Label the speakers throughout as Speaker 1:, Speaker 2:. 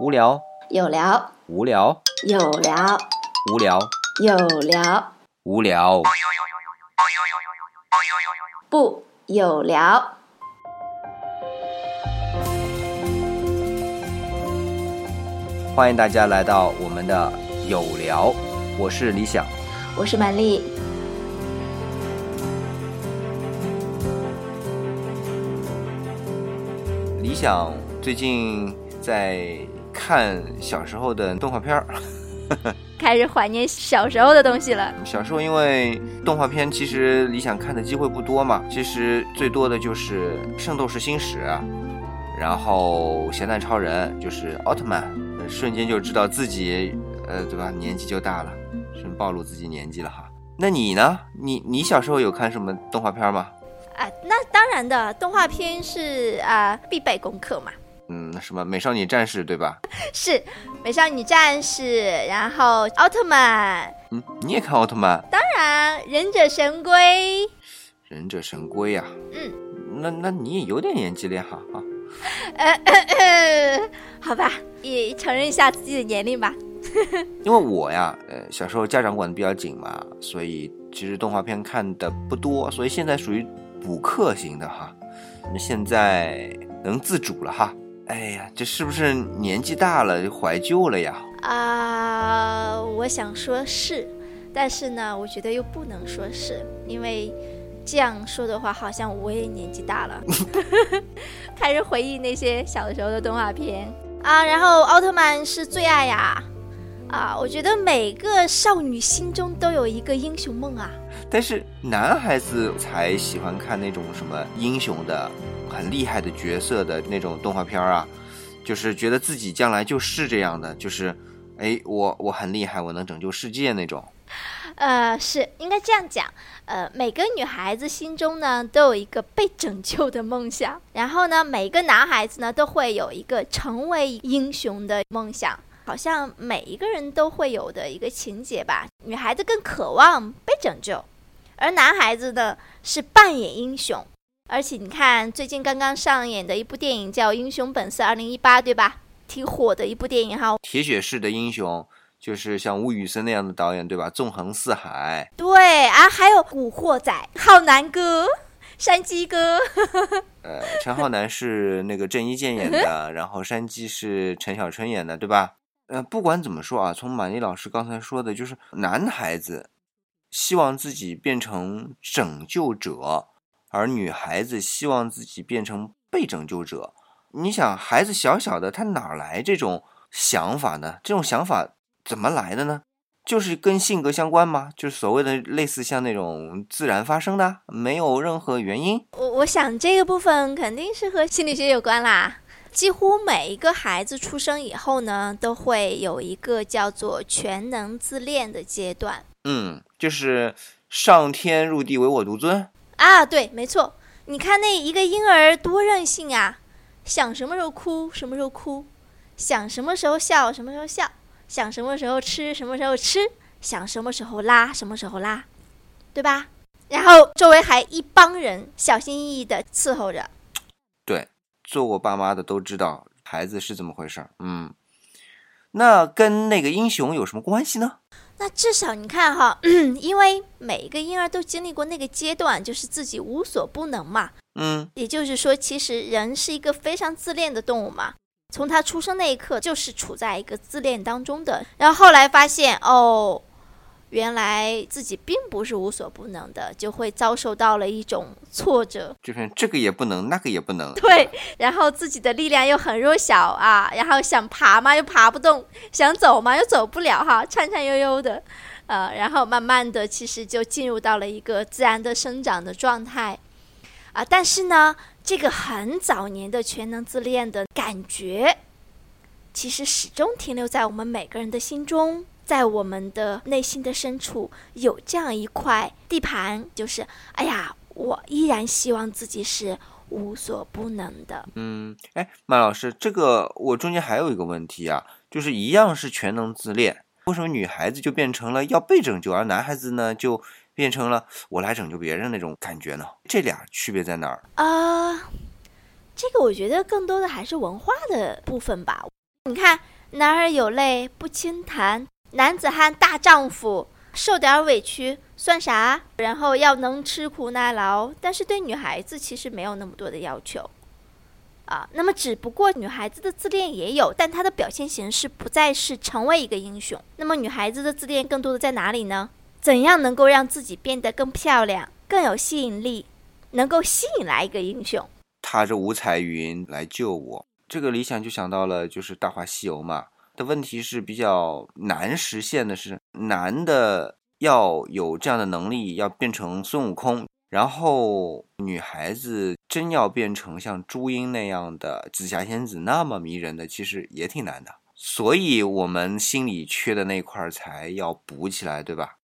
Speaker 1: 无聊，
Speaker 2: 有聊，
Speaker 1: 无聊，
Speaker 2: 有聊，
Speaker 1: 无聊，
Speaker 2: 有聊，
Speaker 1: 无聊。
Speaker 2: 不有聊。
Speaker 1: 欢迎大家来到我们的有聊，我是李想。
Speaker 2: 我是满丽，
Speaker 1: 理想最近在看小时候的动画片儿。
Speaker 3: 开始怀念小时候的东西了。
Speaker 1: 小时候因为动画片，其实理想看的机会不多嘛，其实最多的就是《圣斗士星矢》，然后《咸蛋超人》，就是奥特曼，呃瞬间就知道自己，呃，对吧？年纪就大了，是暴露自己年纪了哈。那你呢？你你小时候有看什么动画片吗？
Speaker 3: 啊，那当然的，动画片是啊必备功课嘛。
Speaker 1: 嗯，那什么美少女战士对吧？
Speaker 3: 是美少女战士，然后奥特曼，
Speaker 1: 嗯，你也看奥特曼、
Speaker 3: 当然忍者神龟，
Speaker 1: 忍者神龟呀、
Speaker 3: 嗯，
Speaker 1: 那那你也有点年纪了哈啊。
Speaker 3: 呃呃呃，好吧，也承认一下自己的年龄吧。
Speaker 1: 因为我呀，呃，小时候家长管的比较紧嘛，所以其实动画片看的不多，所以现在属于补课型的哈。那现在能自主了哈。哎呀，这是不是年纪大了怀旧了呀？
Speaker 3: 啊、我想说是，但是呢，我觉得又不能说是，因为这样说的话，好像我也年纪大了，开始回忆那些小时候的动画片啊。然后奥特曼是最爱呀，啊，我觉得每个少女心中都有一个英雄梦啊。
Speaker 1: 但是男孩子才喜欢看那种什么英雄的、很厉害的角色的那种动画片啊，就是觉得自己将来就是这样的，就是，哎，我我很厉害，我能拯救世界那种。
Speaker 3: 呃，是应该这样讲。呃，每个女孩子心中呢都有一个被拯救的梦想，然后呢，每个男孩子呢都会有一个成为英雄的梦想，好像每一个人都会有的一个情节吧。女孩子更渴望被拯救，而男孩子呢是扮演英雄。而且你看，最近刚刚上演的一部电影叫《英雄本色二零一八》，对吧？挺火的一部电影哈。
Speaker 1: 铁血式的英雄，就是像吴宇森那样的导演，对吧？纵横四海，
Speaker 3: 对啊，还有《古惑仔》，浩南哥、山鸡哥。
Speaker 1: 呃，陈浩南是那个郑伊健演的，然后山鸡是陈小春演的，对吧？呃，不管怎么说啊，从马丽老师刚才说的，就是男孩子希望自己变成拯救者，而女孩子希望自己变成被拯救者。你想，孩子小小的，他哪来这种想法呢？这种想法怎么来的呢？就是跟性格相关吗？就是所谓的类似像那种自然发生的，没有任何原因。
Speaker 3: 我我想这个部分肯定是和心理学有关啦。几乎每一个孩子出生以后呢，都会有一个叫做全能自恋的阶段
Speaker 1: 嗯，就是上天入地唯我独尊。
Speaker 3: 啊。对，没错。你看那一个婴儿多任性啊，想什么时候哭什么时候哭，想什么时候笑什么时候笑，想什么时候吃什么时候吃，想什么时候拉什么时候拉，对吧？然后周围还一帮人小心翼翼的伺候着。
Speaker 1: 对，做过爸妈的都知道孩子是怎么回事儿。嗯，那跟那个英雄有什么关系呢？
Speaker 3: 那至少你看哈，因为每一个婴儿都经历过那个阶段，就是自己无所不能嘛。
Speaker 1: 嗯，
Speaker 3: 也就是说，其实人是一个非常自恋的动物嘛。从他出生那一刻，就是处在一个自恋当中的。然后后来发现，哦，原来自己并不是无所不能的，就会遭受到了一种挫折。
Speaker 1: 就是这个也不能，那个也不能。
Speaker 3: 对，然后自己的力量又很弱小啊，然后想爬嘛又爬不动，想走嘛又走不了哈，颤颤悠悠的，呃，然后慢慢的其实就进入到了一个自然的生长的状态，啊，但是呢，这个很早年的全能自恋的感觉，其实始终停留在我们每个人的心中。在我们的内心的深处，有这样一块地盘，就是，哎呀，我依然希望自己是无所不能的。
Speaker 1: 嗯，哎，马老师，这个我中间还有一个问题啊，就是一样是全能自恋，为什么女孩子就变成了要被拯救，而男孩子呢就变成了我来拯救别人那种感觉呢？这俩区别在哪儿？
Speaker 3: 啊、这个我觉得更多的还是文化的部分吧。你看，男儿有泪不轻弹，男子汉大丈夫，受点委屈算啥？然后要能吃苦耐劳，但是对女孩子其实没有那么多的要求。啊，那么只不过女孩子的自恋也有，但她的表现形式不再是成为一个英雄。那么女孩子的自恋更多的在哪里呢？怎样能够让自己变得更漂亮、更有吸引力，能够吸引来一个英雄？
Speaker 1: 踏着五彩云来救我，这个理想就想到了，就是《大话西游》嘛。的问题是比较难实现的是，男的要有这样的能力，要变成孙悟空。然后，女孩子真要变成像朱茵那样的紫霞仙子那么迷人的，其实也挺难的。所以，我们心里缺的那块才要补起来，对吧？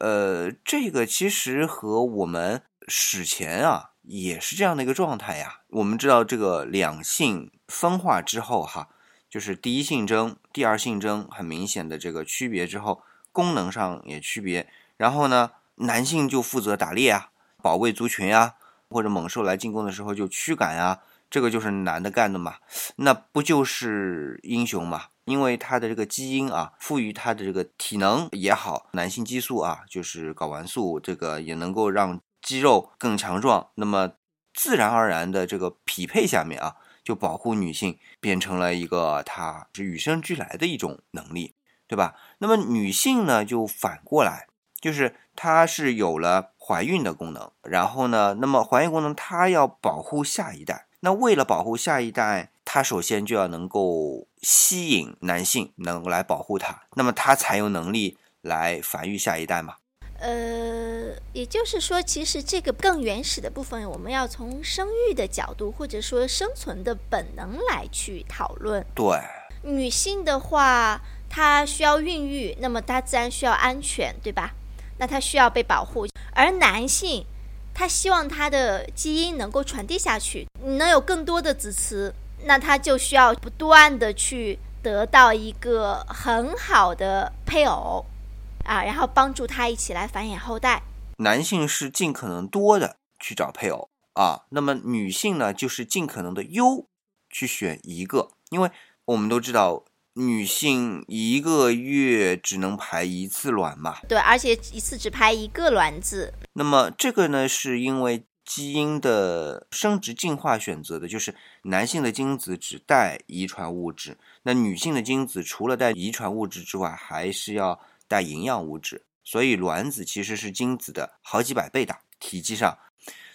Speaker 1: 呃，这个其实和我们史前啊也是这样的一个状态呀。我们知道，这个两性分化之后，哈，就是第一性征、第二性征很明显的这个区别之后，功能上也区别。然后呢？男性就负责打猎啊，保卫族群啊，或者猛兽来进攻的时候就驱赶啊，这个就是男的干的嘛，那不就是英雄嘛？因为他的这个基因啊，赋予他的这个体能也好，男性激素啊，就是睾丸素，这个也能够让肌肉更强壮。那么自然而然的这个匹配下面啊，就保护女性变成了一个她是与生俱来的一种能力，对吧？那么女性呢，就反过来。就是她是有了怀孕的功能，然后呢，那么怀孕功能她要保护下一代，那为了保护下一代，她首先就要能够吸引男性能够来保护她，那么她才有能力来繁育下一代嘛。
Speaker 3: 呃，也就是说，其实这个更原始的部分，我们要从生育的角度，或者说生存的本能来去讨论。
Speaker 1: 对，
Speaker 3: 女性的话，她需要孕育，那么她自然需要安全，对吧？那她需要被保护，而男性，他希望他的基因能够传递下去，能有更多的子嗣，那他就需要不断的去得到一个很好的配偶，啊，然后帮助他一起来繁衍后代。
Speaker 1: 男性是尽可能多的去找配偶啊，那么女性呢，就是尽可能的优去选一个，因为我们都知道。女性一个月只能排一次卵嘛？
Speaker 3: 对，而且一次只排一个卵子。
Speaker 1: 那么这个呢，是因为基因的生殖进化选择的，就是男性的精子只带遗传物质，那女性的精子除了带遗传物质之外，还是要带营养物质。所以卵子其实是精子的好几百倍大，体积上。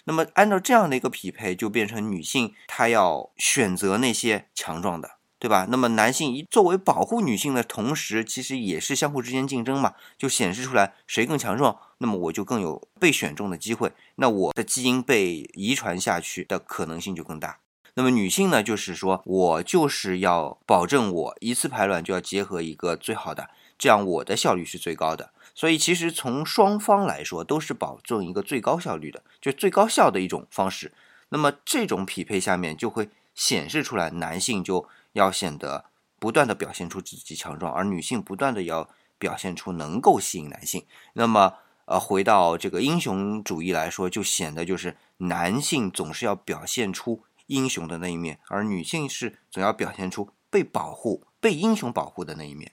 Speaker 1: 那么按照这样的一个匹配，就变成女性她要选择那些强壮的。对吧？那么男性一作为保护女性的同时，其实也是相互之间竞争嘛，就显示出来谁更强壮，那么我就更有被选中的机会，那我的基因被遗传下去的可能性就更大。那么女性呢，就是说我就是要保证我一次排卵就要结合一个最好的，这样我的效率是最高的。所以其实从双方来说都是保证一个最高效率的，就最高效的一种方式。那么这种匹配下面就会显示出来，男性就。要显得不断的表现出自己强壮，而女性不断的要表现出能够吸引男性。那么，呃，回到这个英雄主义来说，就显得就是男性总是要表现出英雄的那一面，而女性是总要表现出被保护、被英雄保护的那一面。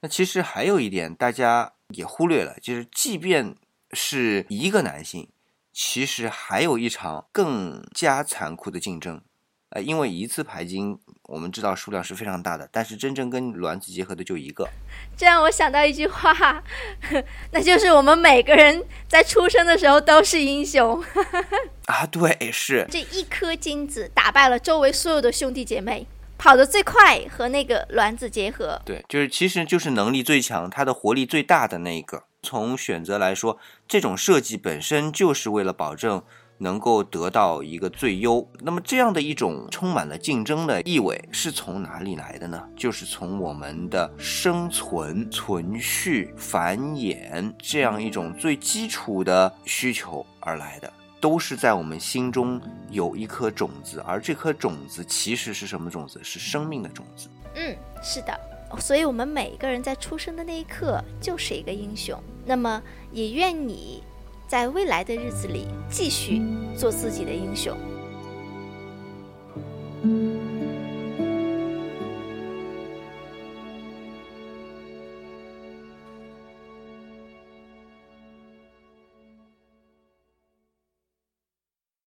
Speaker 1: 那其实还有一点大家也忽略了，就是即便是一个男性，其实还有一场更加残酷的竞争。呃，因为一次排精，我们知道数量是非常大的，但是真正跟卵子结合的就一个。
Speaker 3: 这让我想到一句话，那就是我们每个人在出生的时候都是英雄。
Speaker 1: 啊，对，是
Speaker 3: 这一颗精子打败了周围所有的兄弟姐妹，跑得最快和那个卵子结合。
Speaker 1: 对，就是其实就是能力最强，它的活力最大的那一个。从选择来说，这种设计本身就是为了保证。能够得到一个最优，那么这样的一种充满了竞争的意味是从哪里来的呢？就是从我们的生存、存续、繁衍这样一种最基础的需求而来的，都是在我们心中有一颗种子，而这颗种子其实是什么种子？是生命的种子。
Speaker 3: 嗯，是的，所以我们每一个人在出生的那一刻就是一个英雄。那么也愿你。在未来的日子里，继续做自己的英雄。